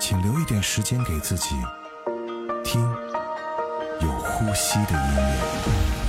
请留一点时间给自己，听有呼吸的音乐。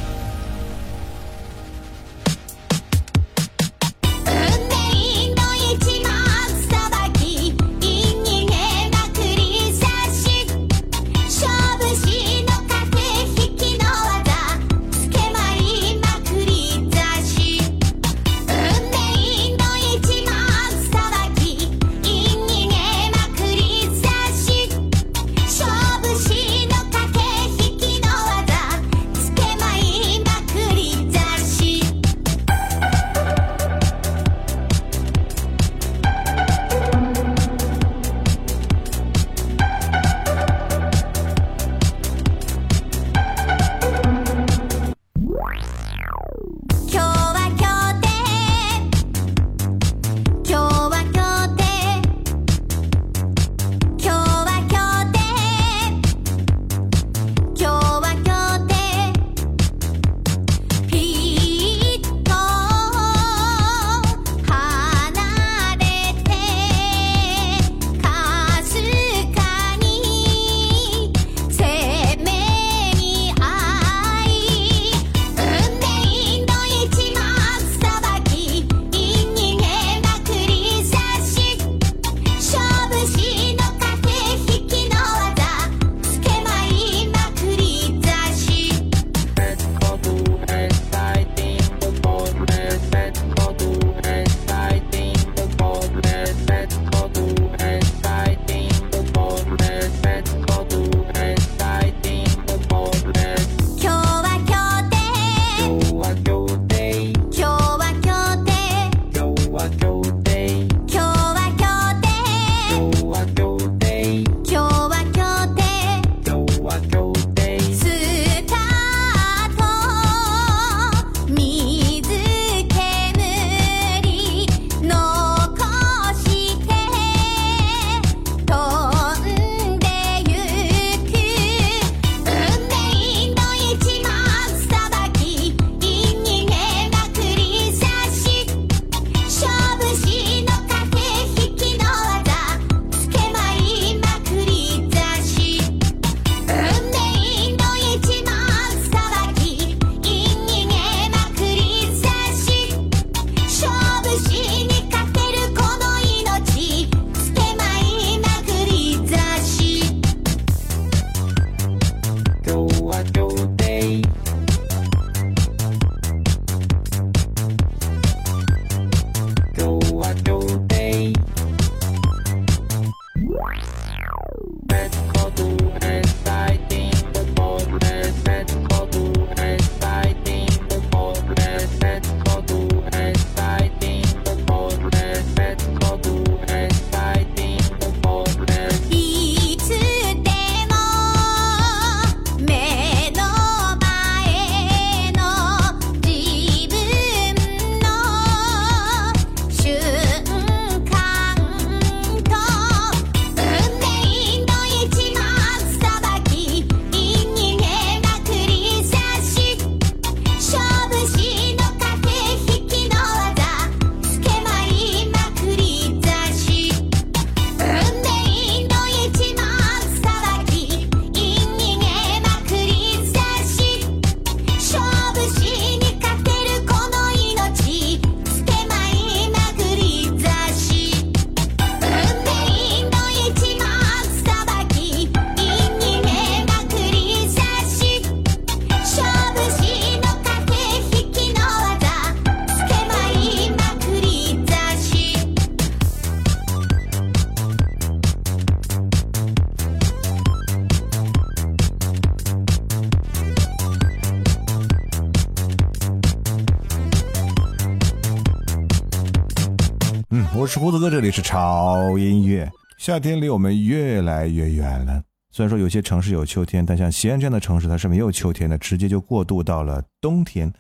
是胡子哥，这里是潮音乐。夏天离我们越来越远了。虽然说有些城市有秋天，但像西安这样的城市，它是没有秋天的，直接就过渡到了冬天。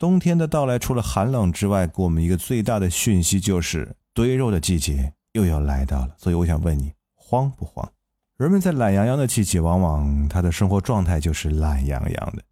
冬天的到来，除了寒冷之外，给我们一个最大的讯息就是堆肉的季节又要来到了。所以我想问你，慌不慌？人们在懒洋洋的季节，往往他的生活状态就是懒洋洋的，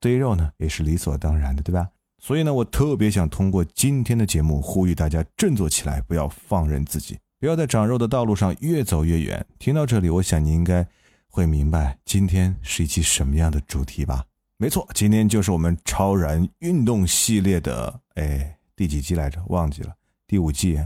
堆肉呢也是理所当然的，对吧？所以呢，我特别想通过今天的节目，呼吁大家振作起来，不要放任自己，不要在长肉的道路上越走越远。听到这里，我想你应该会明白今天是一期什么样的主题吧？没错，今天就是我们超燃运动系列的，哎，第几季来着？忘记了，第五季，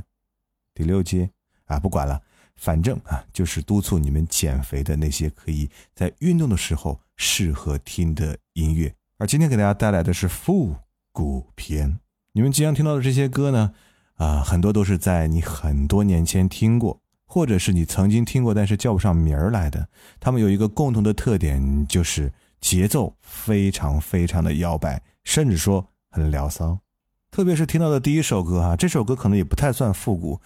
第六季啊，不管了，反正啊，就是督促你们减肥的那些可以在运动的时候适合听的音乐。而今天给大家带来的是负。古篇，你们即将听到的这些歌呢，啊，很多都是在你很多年前听过，或者是你曾经听过，但是叫不上名儿来的。他们有一个共同的特点，就是节奏非常非常的摇摆，甚至说很聊骚。特别是听到的第一首歌哈，这首歌可能也不太算复古。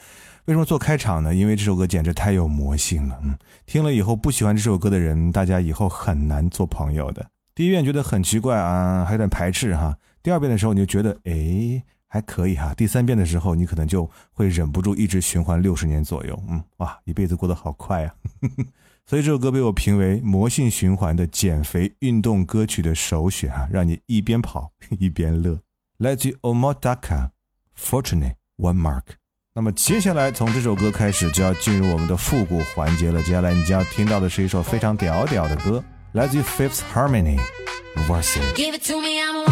为什么做开场呢？因为这首歌简直太有魔性了。嗯，听了以后不喜欢这首歌的人，大家以后很难做朋友的。第一遍觉得很奇怪啊，还有点排斥哈。第二遍的时候，你就觉得哎还可以哈。第三遍的时候，你可能就会忍不住一直循环六十年左右。嗯，哇，一辈子过得好快啊！所以这首歌被我评为魔性循环的减肥运动歌曲的首选啊，让你一边跑 一边乐。来自于 omodaka fortunate One Mark。那么接下来从这首歌开始就要进入我们的复古环节了。接下来你将要听到的是一首非常屌屌的歌，来自 Fifth Harmony，Worth It。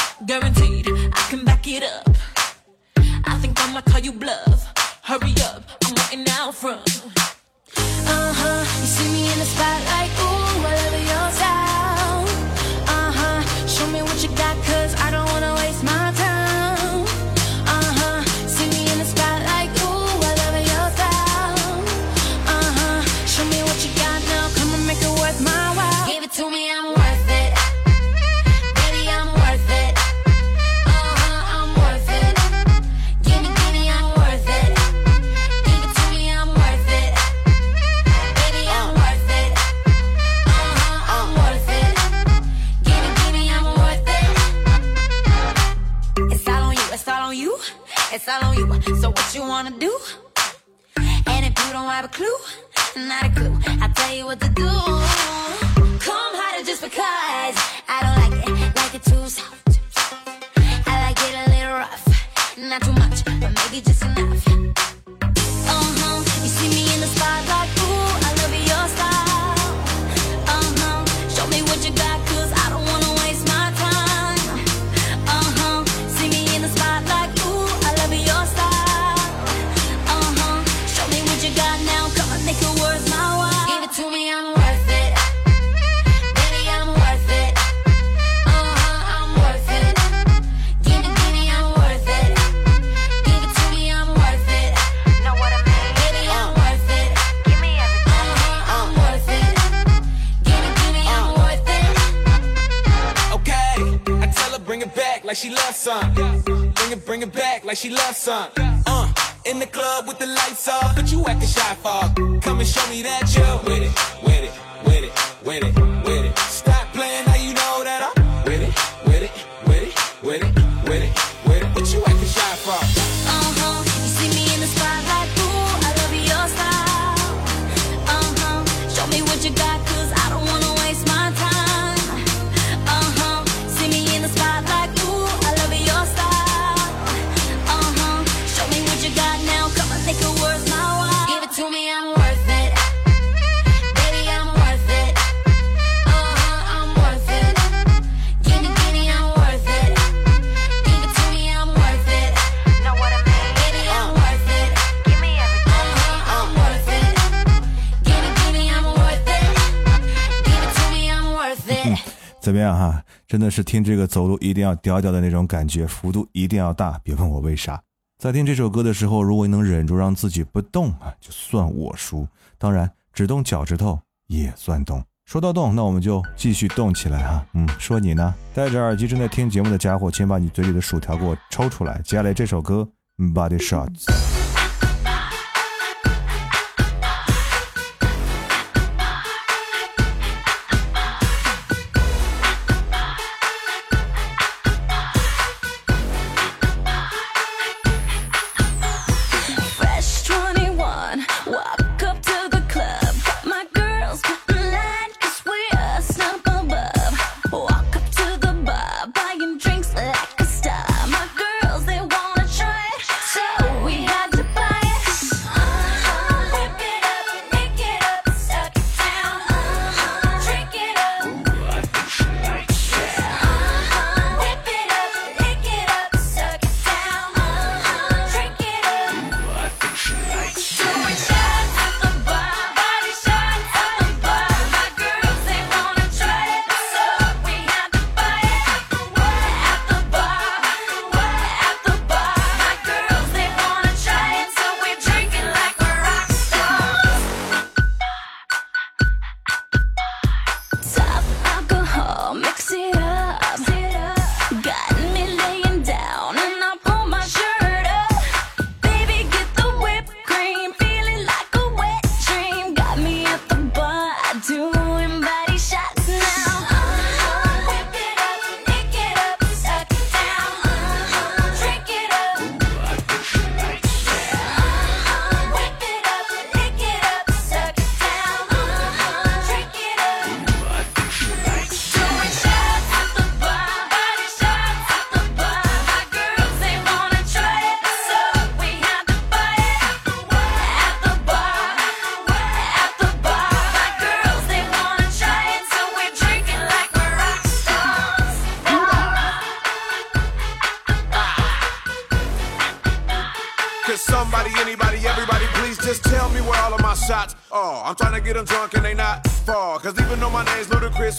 guaranteed I can back it up. I think I'ma call you bluff. Hurry up, I'm waiting out front. Uh huh, you see me in the spotlight, she loves some. Uh, in the club with the lights off, but you acting shy for. Come and show me that 怎么样哈？真的是听这个走路一定要屌屌的那种感觉，幅度一定要大。别问我为啥。在听这首歌的时候，如果你能忍住让自己不动啊，就算我输。当然，只动脚趾头也算动。说到动，那我们就继续动起来哈。嗯，说你呢？戴着耳机正在听节目的家伙，请把你嘴里的薯条给我抽出来。接下来这首歌《Body Shots》。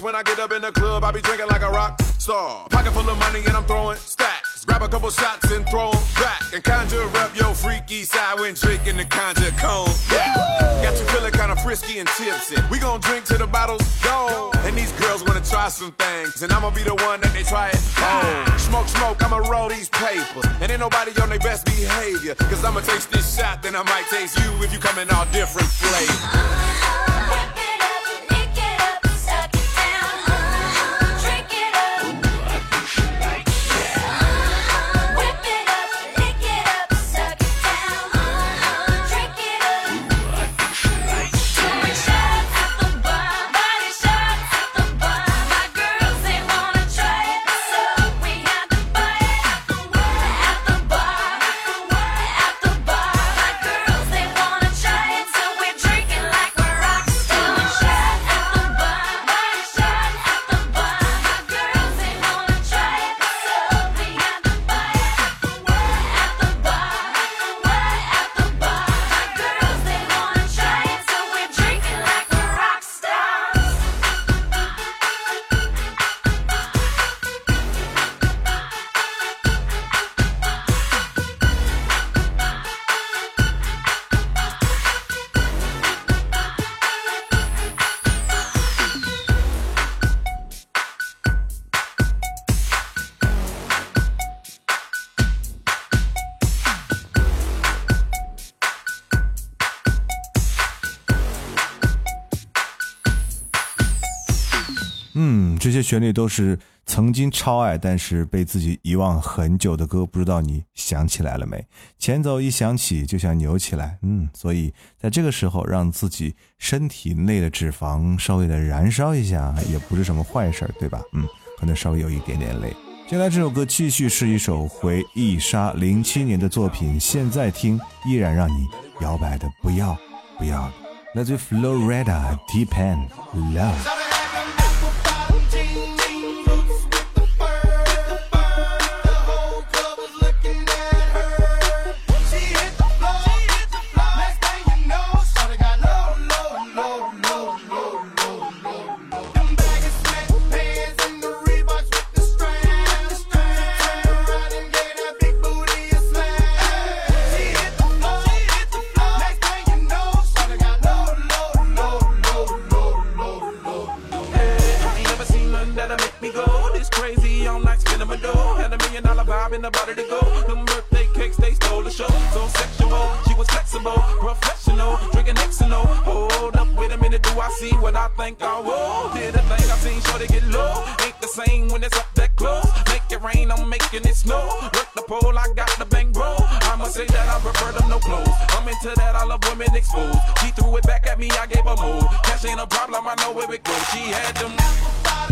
When I get up in the club, I be drinking like a rock star. Pocket full of money and I'm throwing stacks. Grab a couple shots and throw 'em back. And conjure up your freaky side when drinking the conjure cone. Yeah. Got you feeling kinda frisky and tipsy. We gon' drink till the bottle's gone. And these girls wanna try some things. And I'ma be the one that they try it on. Smoke, smoke, I'ma roll these papers. And ain't nobody on their best behavior. Cause I'ma taste this shot, then I might taste you if you come in all different flavors. 嗯，这些旋律都是曾经超爱，但是被自己遗忘很久的歌，不知道你想起来了没？前奏一响起就想扭起来，嗯，所以在这个时候让自己身体内的脂肪稍微的燃烧一下，也不是什么坏事儿，对吧？嗯，可能稍微有一点点累。接下来这首歌继续是一首回忆杀零七年的作品，现在听依然让你摇摆的不要不要。来自 Florida Deep End Love。Door. Had a million dollar vibe in the body to go. Them birthday cakes, they stole the show. So sexual, she was flexible, professional, drinking Xano. Hold up, wait a minute, do I see what I think I will? Did a thing I seen, sure to get low. Ain't the same when it's up that close. Make it rain, I'm making it snow. Work the pole, I got the bang bro. I'ma say that I prefer them no clothes. I'm into that, I love women exposed. She threw it back at me, I gave her more. Cash ain't a problem, I know where it goes. She had them.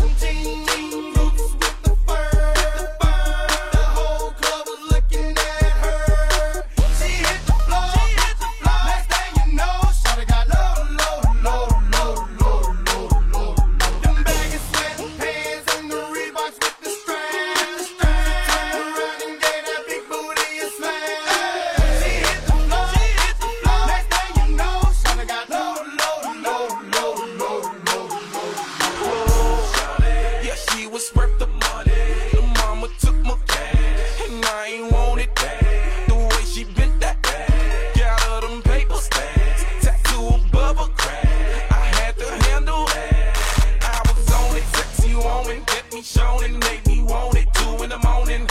Thank you. Woman, shown and make me want it. Two in the morning,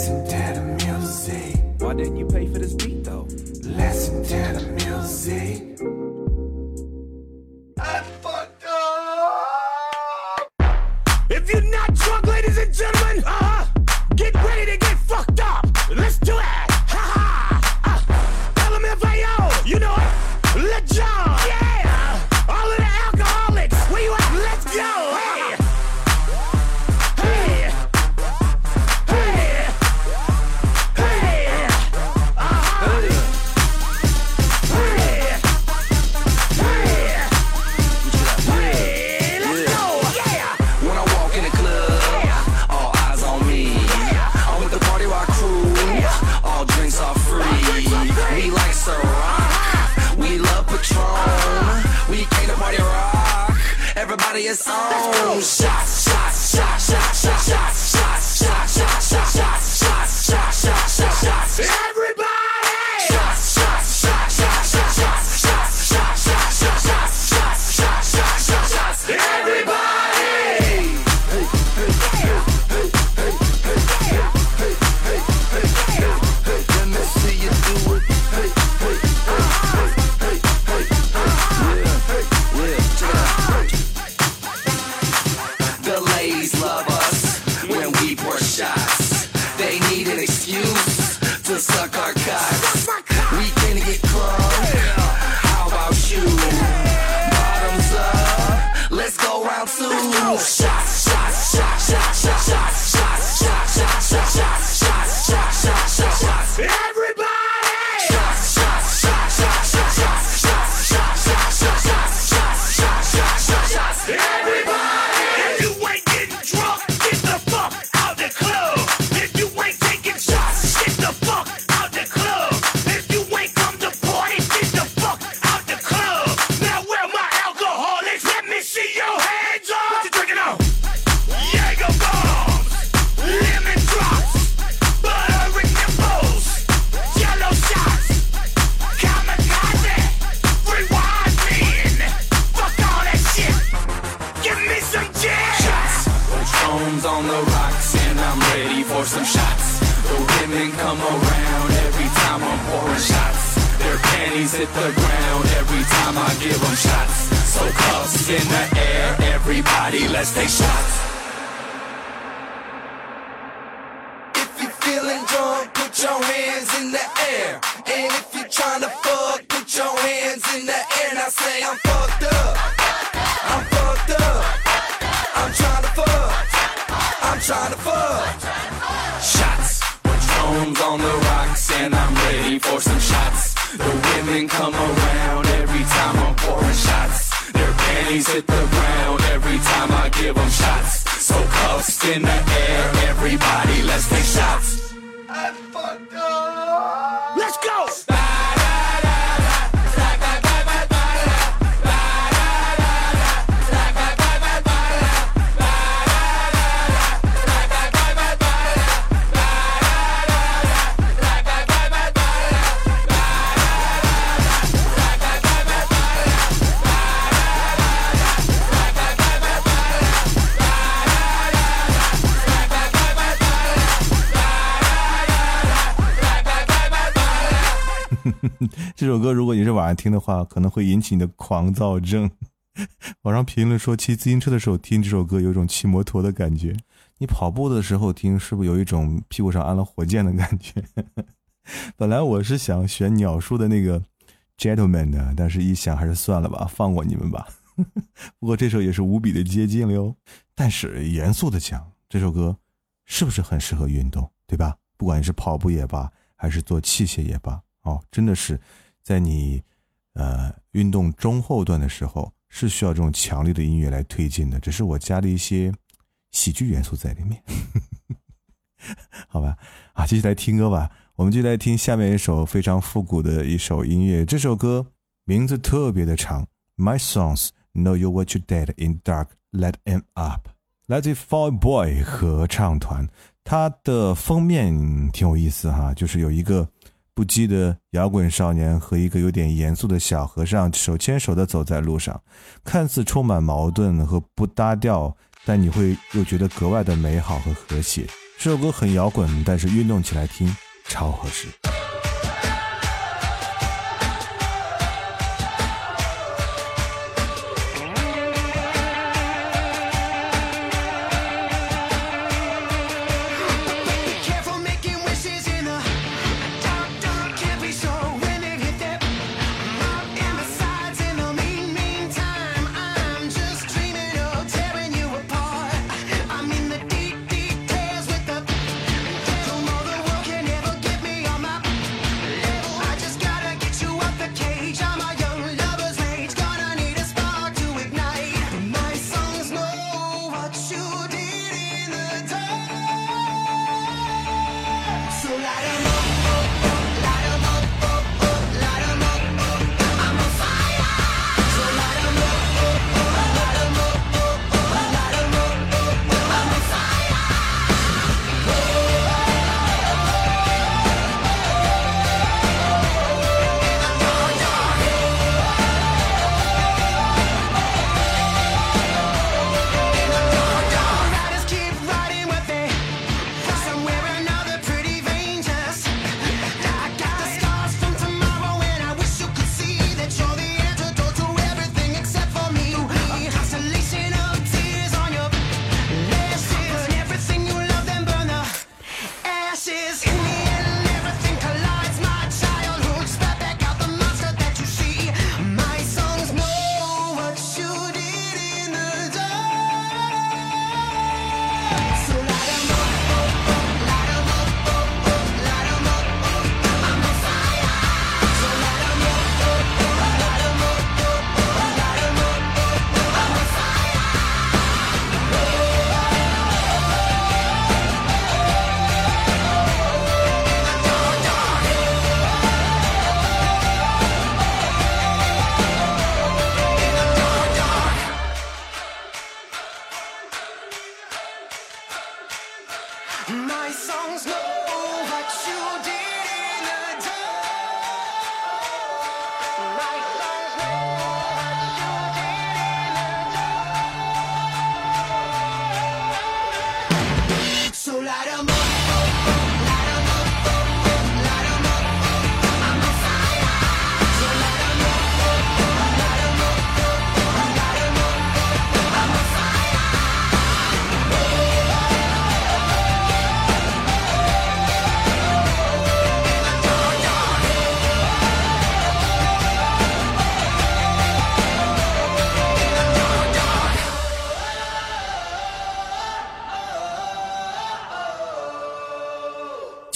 Listen to the music. Why didn't you pay for this beat though? Listen to the music. station. 这首歌如果你是晚上听的话，可能会引起你的狂躁症。网上评论说，骑自行车的时候听这首歌有一种骑摩托的感觉。你跑步的时候听，是不是有一种屁股上安了火箭的感觉？本来我是想选鸟叔的那个 Gentleman 的，但是一想还是算了吧，放过你们吧。不过这首也是无比的接近了哟。但是严肃的讲，这首歌是不是很适合运动，对吧？不管是跑步也罢，还是做器械也罢，哦，真的是在你呃运动中后段的时候，是需要这种强烈的音乐来推进的。只是我加了一些喜剧元素在里面，好吧？啊，继续来听歌吧。我们就来听下面一首非常复古的一首音乐。这首歌名字特别的长，My songs know you what you did in dark, let them up。来自于 Fall Boy 合唱团，它的封面挺有意思哈，就是有一个不羁的摇滚少年和一个有点严肃的小和尚手牵手的走在路上，看似充满矛盾和不搭调，但你会又觉得格外的美好和和谐。这首歌很摇滚，但是运动起来听超合适。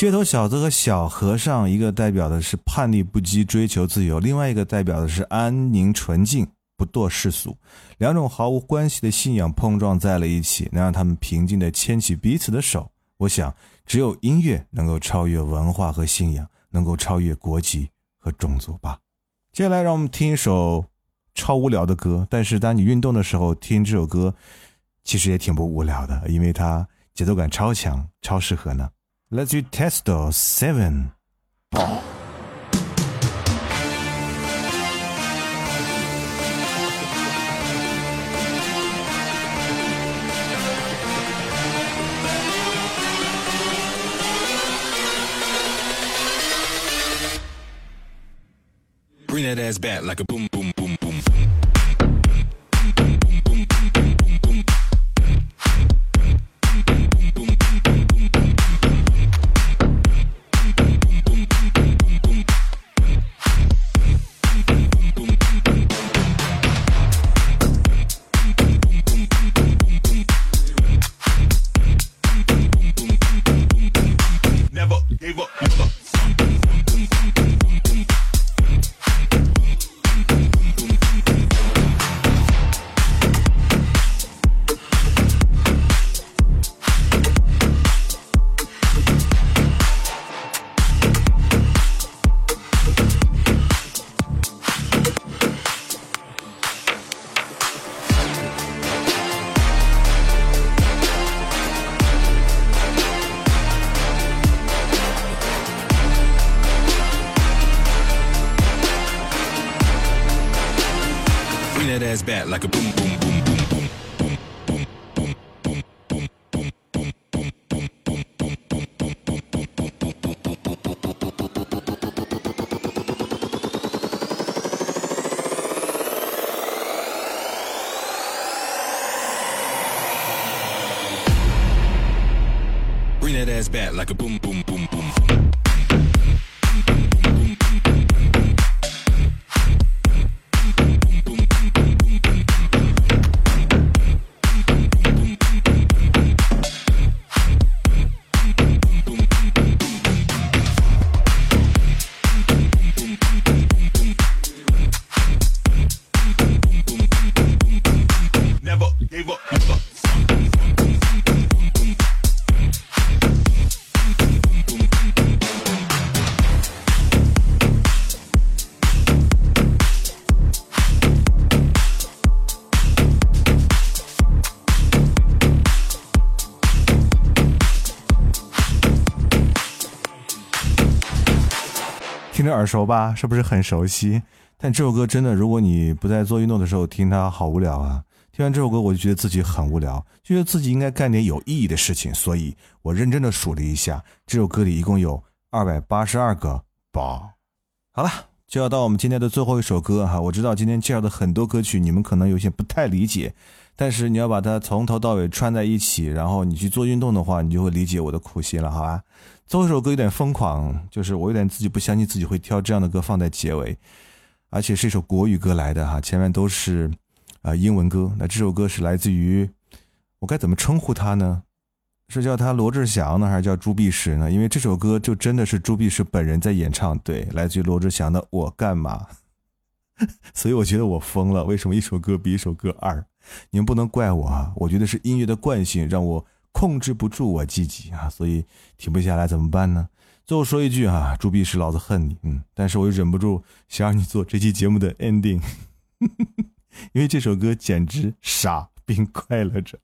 街头小子和小和尚，一个代表的是叛逆不羁、追求自由，另外一个代表的是安宁纯净、不堕世俗。两种毫无关系的信仰碰撞在了一起，能让他们平静地牵起彼此的手。我想，只有音乐能够超越文化和信仰，能够超越国籍和种族吧。接下来，让我们听一首超无聊的歌，但是当你运动的时候听这首歌，其实也挺不无聊的，因为它节奏感超强，超适合呢。Let's do Testo 7. Bring that ass back like a boom, boom, boom, like a boom boom. 熟吧？是不是很熟悉？但这首歌真的，如果你不在做运动的时候听它，好无聊啊！听完这首歌，我就觉得自己很无聊，就觉得自己应该干点有意义的事情，所以我认真的数了一下，这首歌里一共有二百八十二个宝。好了，就要到我们今天的最后一首歌哈。我知道今天介绍的很多歌曲，你们可能有些不太理解，但是你要把它从头到尾串在一起，然后你去做运动的话，你就会理解我的苦心了，好吧？最后一首歌有点疯狂，就是我有点自己不相信自己会挑这样的歌放在结尾，而且是一首国语歌来的哈，前面都是啊、呃英文歌。那这首歌是来自于我该怎么称呼他呢？是叫他罗志祥呢，还是叫朱碧石呢？因为这首歌就真的是朱碧石本人在演唱，对，来自于罗志祥的《我干嘛》。所以我觉得我疯了，为什么一首歌比一首歌二？你们不能怪我啊！我觉得是音乐的惯性让我控制不住我自己啊，所以停不下来怎么办呢？最后说一句啊，朱碧石，老子恨你，嗯，但是我又忍不住想让你做这期节目的 ending，因为这首歌简直傻并快乐着。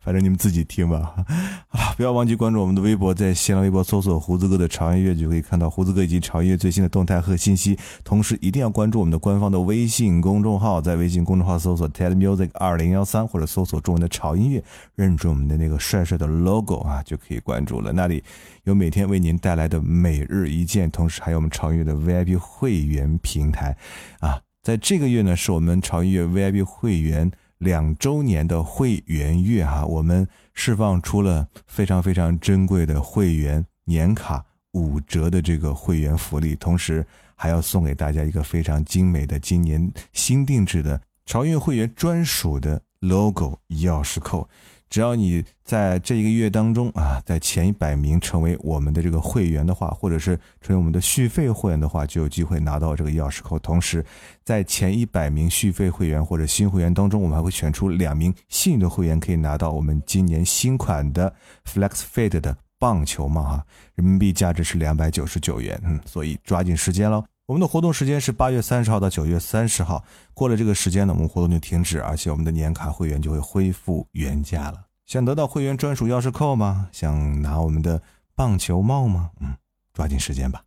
反正你们自己听吧。啊，不要忘记关注我们的微博，在新浪微博搜索“胡子哥的潮音乐”就可以看到胡子哥以及潮音乐最新的动态和信息。同时，一定要关注我们的官方的微信公众号，在微信公众号搜索 “TED Music 二零幺三”或者搜索中文的“潮音乐”，认准我们的那个帅帅的 logo 啊，就可以关注了。那里有每天为您带来的每日一见，同时还有我们潮音乐的 VIP 会员平台啊。在这个月呢，是我们潮音乐 VIP 会员。两周年的会员月哈，我们释放出了非常非常珍贵的会员年卡五折的这个会员福利，同时还要送给大家一个非常精美的今年新定制的潮运会员专属的 logo 钥匙扣。只要你在这一个月当中啊，在前一百名成为我们的这个会员的话，或者是成为我们的续费会员的话，就有机会拿到这个钥匙扣。同时，在前一百名续费会员或者新会员当中，我们还会选出两名幸运的会员，可以拿到我们今年新款的 Flex Fit 的棒球帽哈，人民币价值是两百九十九元，嗯，所以抓紧时间喽。我们的活动时间是八月三十号到九月三十号，过了这个时间呢，我们活动就停止，而且我们的年卡会员就会恢复原价了。想得到会员专属钥匙扣吗？想拿我们的棒球帽吗？嗯，抓紧时间吧。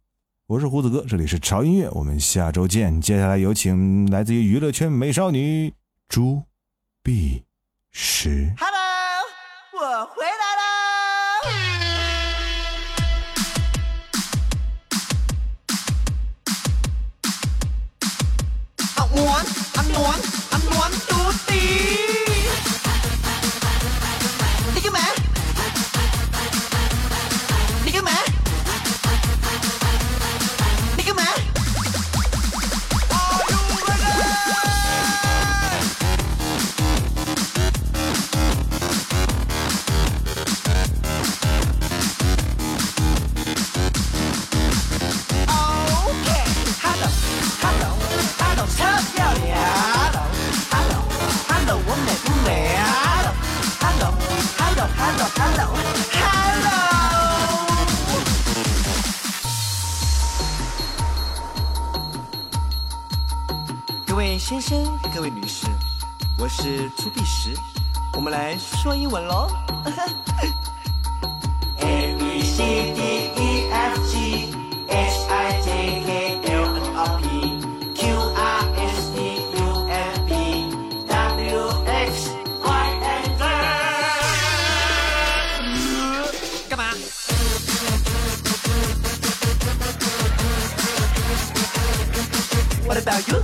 我是胡子哥，这里是潮音乐，我们下周见。接下来有请来自于娱乐圈美少女朱碧石。E... 各位先生，各位女士，我是朱碧石，我们来说英文喽。A B C D E F G H I J K L N O P Q R S T U V W X Y and Z。干嘛？What about you?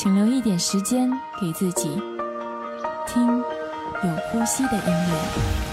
请留一点时间给自己，听有呼吸的音乐。